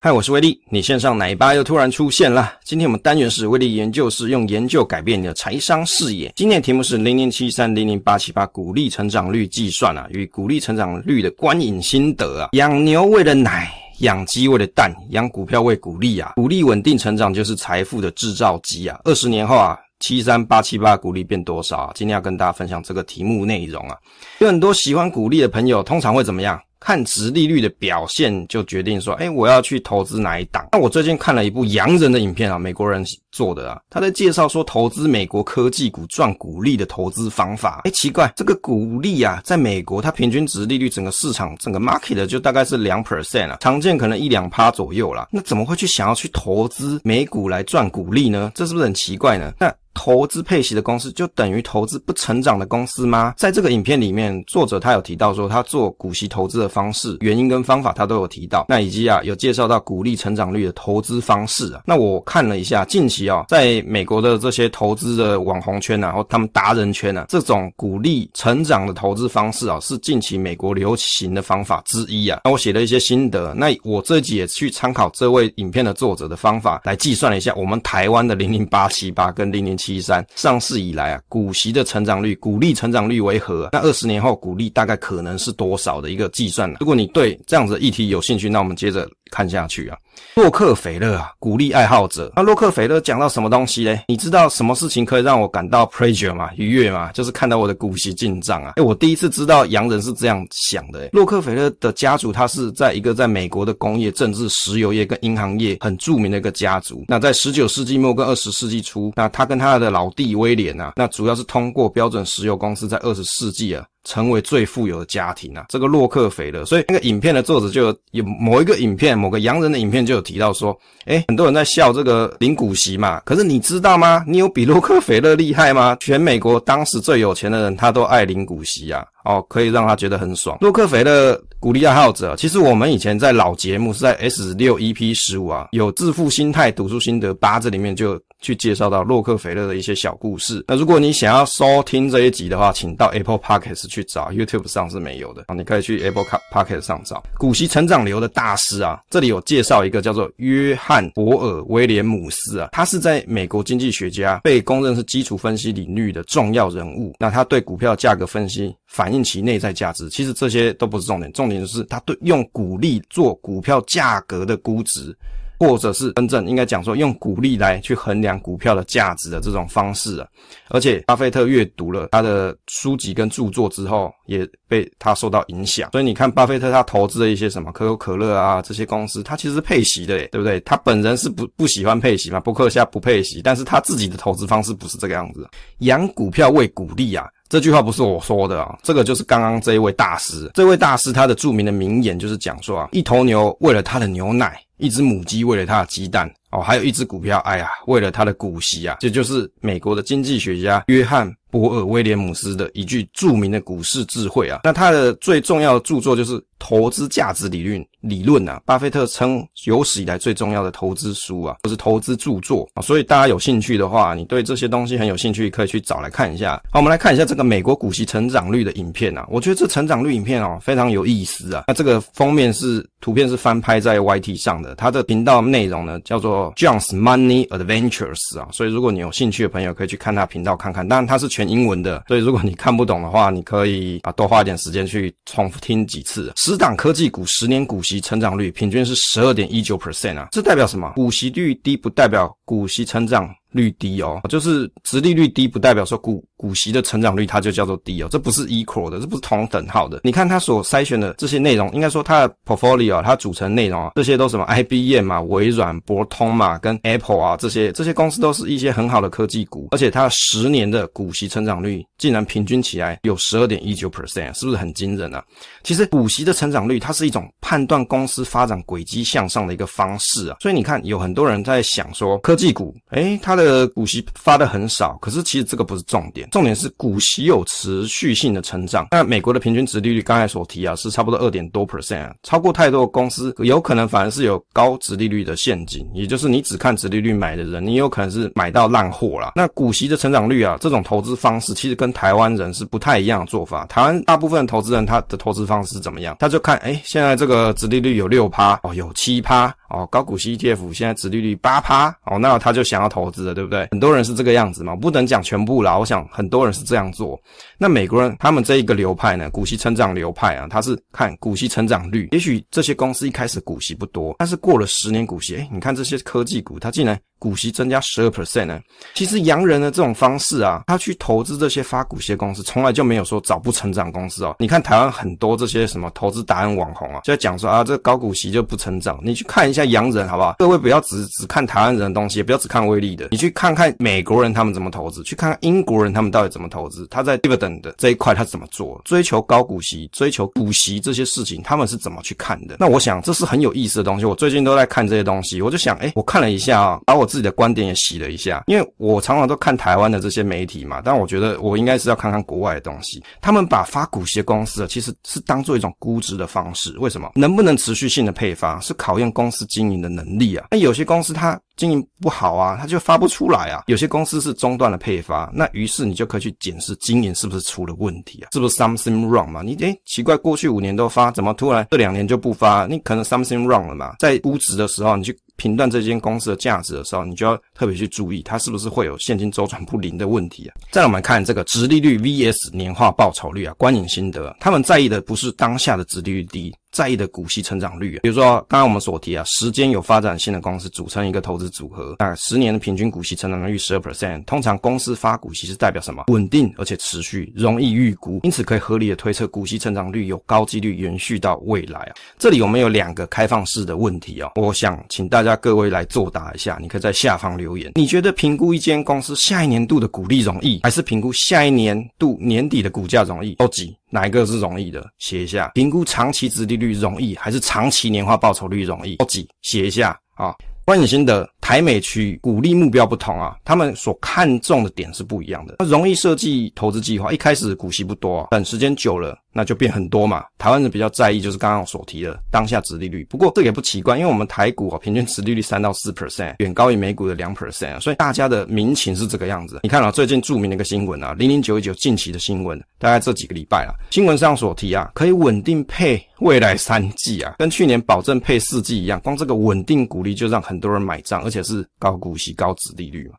嗨，我是威利，你线上奶爸又突然出现了。今天我们单元是威利研究室，用研究改变你的财商视野。今天的题目是零零七三零零八七八股利成长率计算啊，与股利成长率的观影心得啊。养牛为了奶，养鸡为了蛋，养股票为股利啊。股利稳定成长就是财富的制造机啊。二十年后啊，七三八七八股利变多少？今天要跟大家分享这个题目内容啊。有很多喜欢股利的朋友，通常会怎么样？看殖利率的表现就决定说，哎，我要去投资哪一档？那我最近看了一部洋人的影片啊，美国人做的啊，他在介绍说投资美国科技股赚股利的投资方法。哎，奇怪，这个股利啊，在美国它平均殖利率整个市场整个 market 就大概是两 percent 啊，常见可能一两趴左右啦。那怎么会去想要去投资美股来赚股利呢？这是不是很奇怪呢？那投资配息的公司就等于投资不成长的公司吗？在这个影片里面，作者他有提到说他做股息投资的方式、原因跟方法，他都有提到。那以及啊，有介绍到股利成长率的投资方式啊。那我看了一下，近期啊，在美国的这些投资的网红圈啊，或他们达人圈啊，这种股利成长的投资方式啊，是近期美国流行的方法之一啊。那我写了一些心得，那我自己也去参考这位影片的作者的方法来计算了一下，我们台湾的零零八七八跟零零七。七三上市以来啊，股息的成长率、股利成长率为何？那二十年后股利大概可能是多少的一个计算呢？如果你对这样子的议题有兴趣，那我们接着看下去啊。洛克菲勒啊，鼓励爱好者。那洛克菲勒讲到什么东西嘞？你知道什么事情可以让我感到 pleasure 吗？愉悦吗？就是看到我的股息进账啊！诶，我第一次知道洋人是这样想的。洛克菲勒的家族，他是在一个在美国的工业、政治、石油业跟银行业很著名的一个家族。那在十九世纪末跟二十世纪初，那他跟他的老弟威廉啊，那主要是通过标准石油公司在二十世纪啊。成为最富有的家庭啊，这个洛克菲勒，所以那个影片的作者就有某一个影片，某个洋人的影片就有提到说，诶，很多人在笑这个领股息嘛，可是你知道吗？你有比洛克菲勒厉害吗？全美国当时最有钱的人，他都爱领股息啊，哦，可以让他觉得很爽。洛克菲勒鼓励爱好者，其实我们以前在老节目是在 S 六 EP 十五啊，有致富心态读书心得八这里面就。去介绍到洛克菲勒的一些小故事。那如果你想要收听这一集的话，请到 Apple Podcast 去找，YouTube 上是没有的啊。你可以去 Apple Podcast 上找。股息成长流的大师啊，这里有介绍一个叫做约翰伯尔威廉姆斯啊，他是在美国经济学家，被公认是基础分析领域的重要人物。那他对股票价格分析，反映其内在价值，其实这些都不是重点，重点就是他对用股利做股票价格的估值。或者是真正应该讲说用股利来去衡量股票的价值的这种方式啊，而且巴菲特阅读了他的书籍跟著作之后，也被他受到影响。所以你看，巴菲特他投资的一些什么可口可乐啊这些公司，他其实是配息的，对不对？他本人是不不喜欢配息嘛，伯克夏不配息，但是他自己的投资方式不是这个样子。养股票为股利啊，这句话不是我说的啊，这个就是刚刚这一位大师，这位大师他的著名的名言就是讲说啊，一头牛为了他的牛奶。一只母鸡喂了它的鸡蛋哦，还有一只股票，哎呀，为了它的股息啊，这就是美国的经济学家约翰伯尔威廉姆斯的一句著名的股市智慧啊。那他的最重要的著作就是。投资价值理论理论啊，巴菲特称有史以来最重要的投资书啊，或是投资著作啊，所以大家有兴趣的话，你对这些东西很有兴趣，可以去找来看一下。好，我们来看一下这个美国股息成长率的影片啊，我觉得这成长率影片哦非常有意思啊。那这个封面是图片是翻拍在 YT 上的，它的频道内容呢叫做 John's Money Adventures 啊，所以如果你有兴趣的朋友可以去看他频道看看。当然它是全英文的，所以如果你看不懂的话，你可以啊多花一点时间去重复听几次。十档科技股十年股息成长率平均是十二点一九 percent 啊，这代表什么？股息率低不代表股息成长率低哦，就是殖利率低不代表说股股息的成长率它就叫做低哦，这不是 equal 的，这不是同等号的。你看它所筛选的这些内容，应该说它的 portfolio 它组成内容啊，这些都什么 IBM 嘛、微软、博通嘛、跟 Apple 啊这些这些公司都是一些很好的科技股，而且它十年的股息成长率竟然平均起来有十二点一九 percent，是不是很惊人啊？其实股息的成长率它是一种判断公司发展轨迹向上的一个方式啊，所以你看有很多人在想说科技股，诶，它的股息发的很少，可是其实这个不是重点，重点是股息有持续性的成长。那美国的平均值利率刚才所提啊，是差不多二点多 percent 啊，超过太多的公司有可能反而是有高值利率的陷阱，也就是你只看值利率买的人，你有可能是买到烂货啦。那股息的成长率啊，这种投资方式其实跟台湾人是不太一样的做法。台湾大部分投资人他的投资方式是怎么样？他就看，诶，现在这个值利率有六趴哦，有七趴。哦，高股息 ETF 现在殖利率八趴，哦，那他就想要投资了，对不对？很多人是这个样子嘛，不能讲全部啦。我想很多人是这样做。那美国人他们这一个流派呢，股息成长流派啊，他是看股息成长率。也许这些公司一开始股息不多，但是过了十年股息，哎，你看这些科技股，它竟然。股息增加十二 percent 呢？其实洋人的这种方式啊，他去投资这些发股息的公司，从来就没有说找不成长公司哦。你看台湾很多这些什么投资达人网红啊，就在讲说啊，这高股息就不成长。你去看一下洋人好不好？各位不要只只看台湾人的东西，也不要只看威力的，你去看看美国人他们怎么投资，去看看英国人他们到底怎么投资。他在 dividend 的这一块他怎么做？追求高股息、追求股息这些事情，他们是怎么去看的？那我想这是很有意思的东西。我最近都在看这些东西，我就想，哎，我看了一下啊，把我。自己的观点也洗了一下，因为我常常都看台湾的这些媒体嘛，但我觉得我应该是要看看国外的东西。他们把发股息公司啊，其实是当做一种估值的方式。为什么？能不能持续性的配发，是考验公司经营的能力啊。那有些公司它经营不好啊，它就发不出来啊。有些公司是中断了配发，那于是你就可以去检视经营是不是出了问题啊，是不是 something wrong 嘛？你诶奇怪，过去五年都发，怎么突然这两年就不发？你可能 something wrong 了嘛？在估值的时候，你去。评断这间公司的价值的时候，你就要特别去注意，它是不是会有现金周转不灵的问题啊？再来我们看这个殖利率 VS 年化报酬率啊，观影心得，他们在意的不是当下的殖利率低。在意的股息成长率啊，比如说刚刚我们所提啊，时间有发展性的公司组成一个投资组合，那十年的平均股息成长率十二 percent，通常公司发股息是代表什么？稳定而且持续，容易预估，因此可以合理的推测股息成长率有高几率延续到未来啊。这里我们有两个开放式的问题啊，我想请大家各位来作答一下，你可以在下方留言，你觉得评估一间公司下一年度的股利容易，还是评估下一年度年底的股价容易？都几？哪一个是容易的？写一下。评估长期殖利率容易，还是长期年化报酬率容易？哦，几？写一下啊。观影心得，台美区股利目标不同啊，他们所看重的点是不一样的。容易设计投资计划，一开始股息不多，等时间久了。那就变很多嘛。台湾人比较在意就是刚刚所提的当下殖利率，不过这也不奇怪，因为我们台股啊平均殖利率三到四 percent，远高于美股的两 percent，所以大家的民情是这个样子。你看啊，最近著名的一个新闻啊，零零九一九近期的新闻，大概这几个礼拜啊，新闻上所提啊，可以稳定配未来三季啊，跟去年保证配四季一样，光这个稳定股利就让很多人买账，而且是高股息高值利率嘛。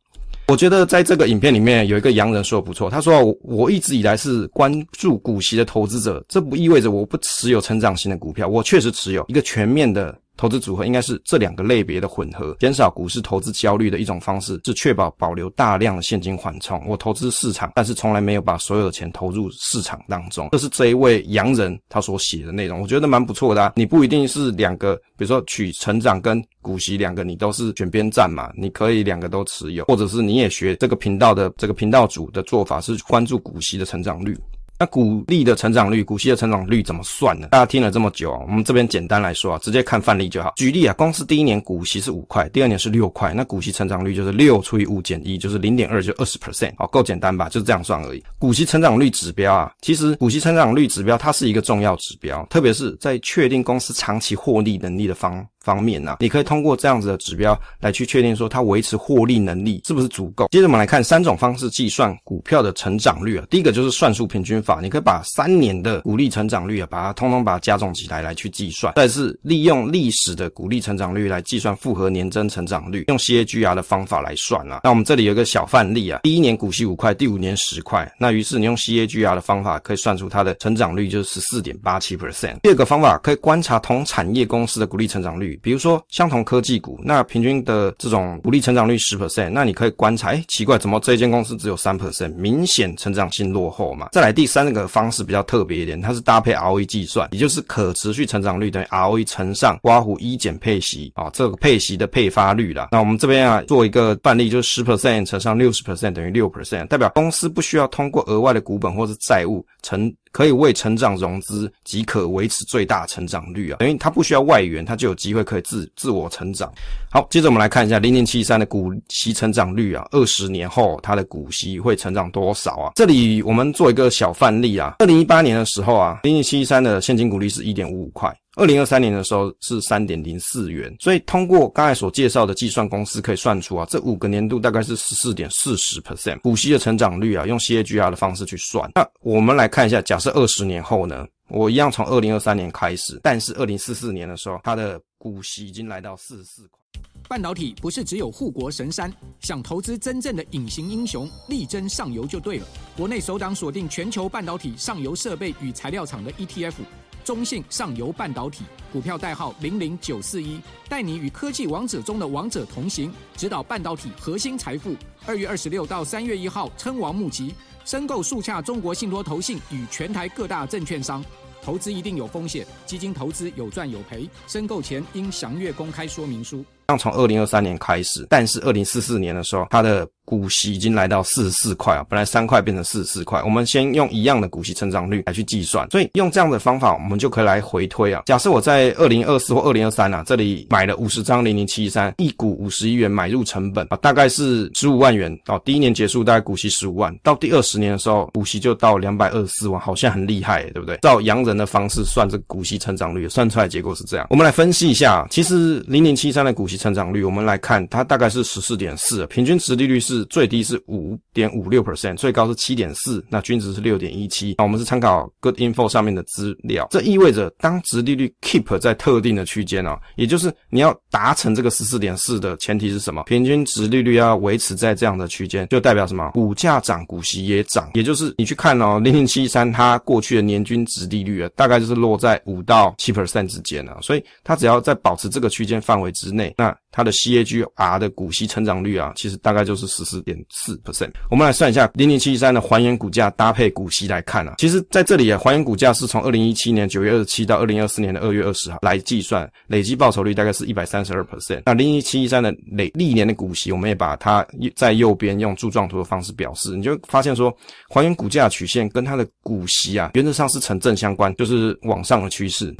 我觉得在这个影片里面有一个洋人说的不错，他说，我我一直以来是关注股息的投资者，这不意味着我不持有成长型的股票，我确实持有一个全面的。投资组合应该是这两个类别的混合，减少股市投资焦虑的一种方式，是确保保留大量的现金缓冲。我投资市场，但是从来没有把所有的钱投入市场当中。这是这一位洋人他所写的内容，我觉得蛮不错的啊。你不一定是两个，比如说取成长跟股息两个，你都是选边站嘛，你可以两个都持有，或者是你也学这个频道的这个频道主的做法，是关注股息的成长率。那股利的成长率，股息的成长率怎么算呢？大家听了这么久啊，我们这边简单来说啊，直接看范例就好。举例啊，公司第一年股息是五块，第二年是六块，那股息成长率就是六除以五减一，就是零点二，就二十 percent。好，够简单吧？就是这样算而已。股息成长率指标啊，其实股息成长率指标它是一个重要指标，特别是在确定公司长期获利能力的方方面啊，你可以通过这样子的指标来去确定说它维持获利能力是不是足够。接着我们来看三种方式计算股票的成长率啊，第一个就是算术平均法，你可以把三年的股利成长率啊，把它通通把它加总起来来去计算。再是利用历史的股利成长率来计算复合年增成长率，用 CAGR 的方法来算啊。那我们这里有个小范例啊，第一年股息五块，第五年十块，那于是你用 CAGR 的方法可以算出它的成长率就是十四点八七 percent。第二个方法可以观察同产业公司的股利成长率。比如说相同科技股，那平均的这种股利成长率十 percent，那你可以观察，哎，奇怪，怎么这间公司只有三 percent，明显成长性落后嘛？再来第三个方式比较特别一点，它是搭配 ROE 计算，也就是可持续成长率等于 ROE 乘上括弧一减配息啊，这个配息的配发率啦。那我们这边啊做一个范例，就是十 percent 乘上六十 percent 等于六 percent，代表公司不需要通过额外的股本或是债务成。可以为成长融资，即可维持最大成长率啊，等于它不需要外援，它就有机会可以自自我成长。好，接着我们来看一下零零七三的股息成长率啊，二十年后它的股息会成长多少啊？这里我们做一个小范例啊，二零一八年的时候啊，零零七三的现金股利是一点五五块。二零二三年的时候是三点零四元，所以通过刚才所介绍的计算公式可以算出啊，这五个年度大概是十四点四十 percent 股息的成长率啊，用 CAGR 的方式去算。那我们来看一下，假设二十年后呢，我一样从二零二三年开始，但是二零四四年的时候，它的股息已经来到四十四块。半导体不是只有护国神山，想投资真正的隐形英雄，力争上游就对了。国内首档锁定全球半导体上游设备与材料厂的 ETF。中信上游半导体股票代号零零九四一，带你与科技王者中的王者同行，指导半导体核心财富。二月二十六到三月一号，称王募集，申购速洽中国信托投信与全台各大证券商。投资一定有风险，基金投资有赚有赔，申购前应详阅公开说明书。像从二零二三年开始，但是二零四四年的时候，它的股息已经来到四十四块啊，本来三块变成四十四块。我们先用一样的股息成长率来去计算，所以用这样的方法，我们就可以来回推啊。假设我在二零二四或二零二三啊，这里买了五十张零零七三，一股五十一元买入成本啊，大概是十五万元哦。第一年结束大概股息十五万，到第二十年的时候，股息就到两百二十四万，好像很厉害，对不对？照洋人的方式算这个股息成长率，算出来结果是这样。我们来分析一下，其实零零七三的股息成长率，我们来看它大概是十四点四，平均值利率是最低是五。点五六 percent，最高是七点四，那均值是六点一七。那我们是参考 Good Info 上面的资料，这意味着当值利率 keep 在特定的区间啊，也就是你要达成这个十四点四的前提是什么？平均值利率要维持在这样的区间，就代表什么？股价涨，股息也涨，也就是你去看哦，零零七三它过去的年均值利率啊，大概就是落在五到七 percent 之间啊，所以它只要在保持这个区间范围之内，那它的 CAGR 的股息成长率啊，其实大概就是十四点四 percent。我们来算一下零零七三的还原股价搭配股息来看啊，其实在这里啊，还原股价是从二零一七年九月二十七到二零二四年的二月二十号来计算，累计报酬率大概是一百三十二 percent。那零零七三的累历年的股息，我们也把它在右边用柱状图的方式表示，你就发现说，还原股价曲线跟它的股息啊，原则上是成正相关，就是往上的趋势。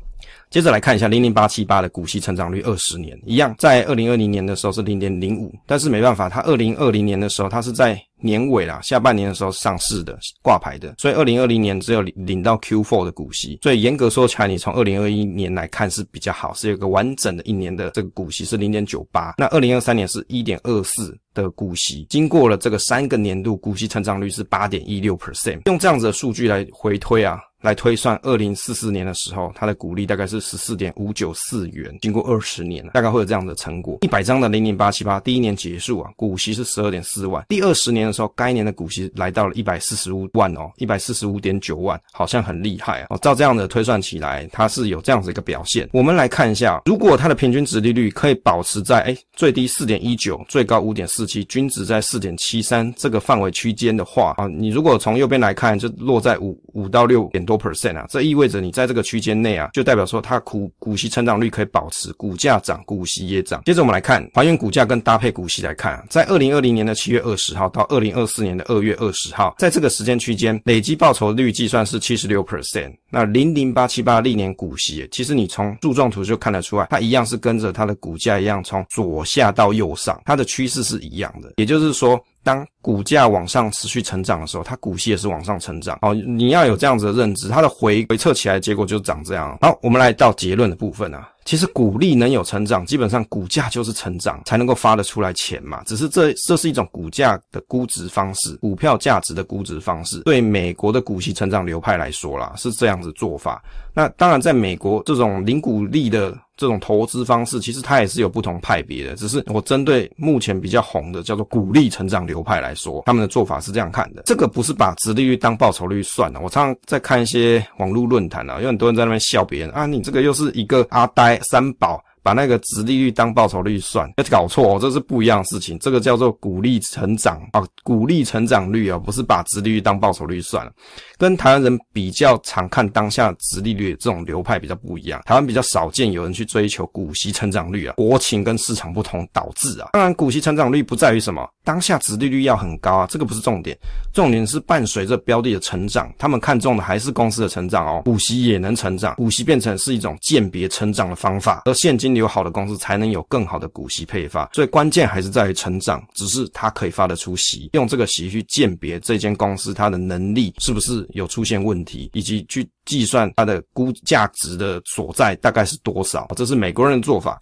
接着来看一下零零八七八的股息成长率二十年，一样在二零二零年的时候是零点零五，但是没办法，它二零二零年的时候它是在年尾啦，下半年的时候上市的挂牌的，所以二零二零年只有领到 Q4 的股息，所以严格说起来，你从二零二一年来看是比较好，是有个完整的一年的这个股息是零点九八，那二零二三年是一点二四的股息，经过了这个三个年度，股息成长率是八点一六 percent，用这样子的数据来回推啊。来推算，二零四四年的时候，它的股利大概是十四点五九四元。经过二十年，大概会有这样的成果。一百张的零零八七八，第一年结束啊，股息是十二点四万。第二十年的时候，该年的股息来到了一百四十五万哦，一百四十五点九万，好像很厉害啊。哦，照这样的推算起来，它是有这样子一个表现。我们来看一下，如果它的平均值利率可以保持在哎最低四点一九，最高五点四七，均值在四点七三这个范围区间的话啊，你如果从右边来看，就落在五五到六点。多 percent 啊，这意味着你在这个区间内啊，就代表说它股股息成长率可以保持，股价涨，股息也涨。接着我们来看还原股价跟搭配股息来看啊，在二零二零年的七月二十号到二零二四年的二月二十号，在这个时间区间累计报酬率计算是七十六 percent。那零零八七八历年股息，其实你从柱状图就看得出来，它一样是跟着它的股价一样从左下到右上，它的趋势是一样的。也就是说，当股价往上持续成长的时候，它股息也是往上成长。哦，你要有这样子的认知，它的回回撤起来结果就长这样。好，我们来到结论的部分啊。其实股利能有成长，基本上股价就是成长才能够发得出来钱嘛。只是这这是一种股价的估值方式，股票价值的估值方式。对美国的股息成长流派来说啦，是这样子做法。那当然，在美国这种零股利的这种投资方式，其实它也是有不同派别的。只是我针对目前比较红的叫做股利成长流派来说，他们的做法是这样看的。这个不是把殖利率当报酬率算的。我常常在看一些网络论坛啊，有很多人在那边笑别人啊，你这个又是一个阿呆三宝。把那个值利率当报酬率算，要搞错哦，这是不一样的事情。这个叫做股利成长啊，股利成长率啊，不是把值利率当报酬率算了。跟台湾人比较常看当下值利率这种流派比较不一样，台湾比较少见有人去追求股息成长率啊，国情跟市场不同导致啊。当然，股息成长率不在于什么，当下殖利率要很高啊，这个不是重点，重点是伴随着标的的成长，他们看中的还是公司的成长哦，股息也能成长，股息变成是一种鉴别成长的方法，而现金流好的公司才能有更好的股息配发，所以关键还是在于成长，只是它可以发得出息，用这个息去鉴别这间公司它的能力是不是有出现问题，以及去计算它的估价值的所在大概是多少，这是美国人的做法。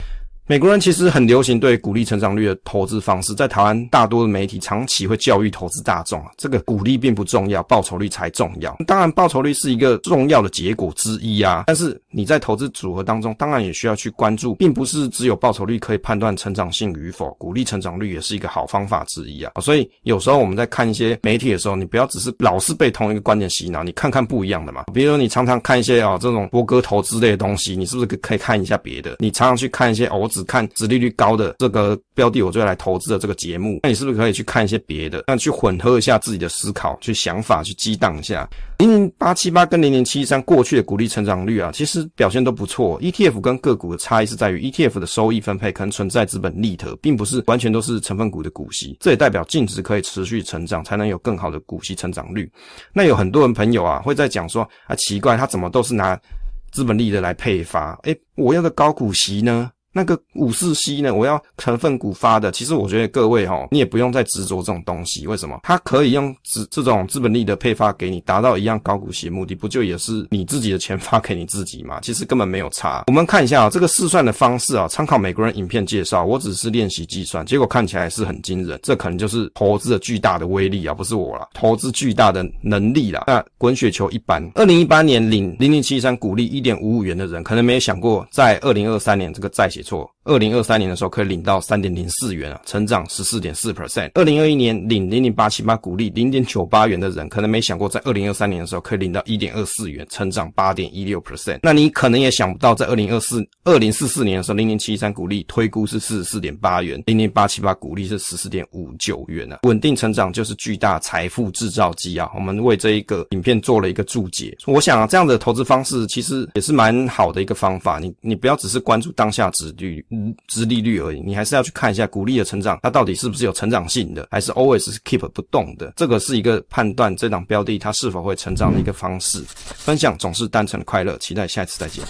美国人其实很流行对股利成长率的投资方式，在台湾大多的媒体长期会教育投资大众啊，这个股利并不重要，报酬率才重要。当然，报酬率是一个重要的结果之一啊，但是你在投资组合当中，当然也需要去关注，并不是只有报酬率可以判断成长性与否，股利成长率也是一个好方法之一啊。所以有时候我们在看一些媒体的时候，你不要只是老是被同一个观点洗脑，你看看不一样的嘛。比如说你常常看一些啊这种波哥投资类的东西，你是不是可以看一下别的？你常常去看一些哦，只看殖利率高的这个标的，我就要来投资的这个节目，那你是不是可以去看一些别的？那去混合一下自己的思考，去想法，去激荡一下。零零八七八跟零零七三过去的股利成长率啊，其实表现都不错。ETF 跟个股的差异是在于，ETF 的收益分配可能存在资本利得，并不是完全都是成分股的股息。这也代表净值可以持续成长，才能有更好的股息成长率。那有很多人朋友啊，会在讲说啊，奇怪，他怎么都是拿资本利得来配发？诶，我要个高股息呢？那个五四 C 呢？我要成分股发的。其实我觉得各位齁，你也不用再执着这种东西。为什么？它可以用资这种资本利的配发给你，达到一样高股息的目的，不就也是你自己的钱 发给你自己吗？其实根本没有差。我们看一下啊，这个试算的方式啊，参考美国人影片介绍，我只是练习计算，结果看起来是很惊人。这可能就是投资的巨大的威力啊，不是我啦，投资巨大的能力啦。那滚雪球一般，二零一八年领零零七三股利一点五五元的人，可能没有想过，在二零二三年这个再写错。二零二三年的时候可以领到三点零四元啊，成长十四点四 percent。二零二一年领零零八七八股利零点九八元的人，可能没想过在二零二三年的时候可以领到一点二四元，成长八点一六 percent。那你可能也想不到，在二零二四二零四四年的时候，零零七三股利推估是四十四点八元，零零八七八股利是十四点五九元啊。稳定成长就是巨大财富制造机啊！我们为这一个影片做了一个注解。我想啊，这样的投资方式其实也是蛮好的一个方法。你你不要只是关注当下值率。资利率而已，你还是要去看一下股利的成长，它到底是不是有成长性的，还是 always keep 不动的？这个是一个判断这档标的它是否会成长的一个方式。分享总是单纯的快乐，期待下一次再见。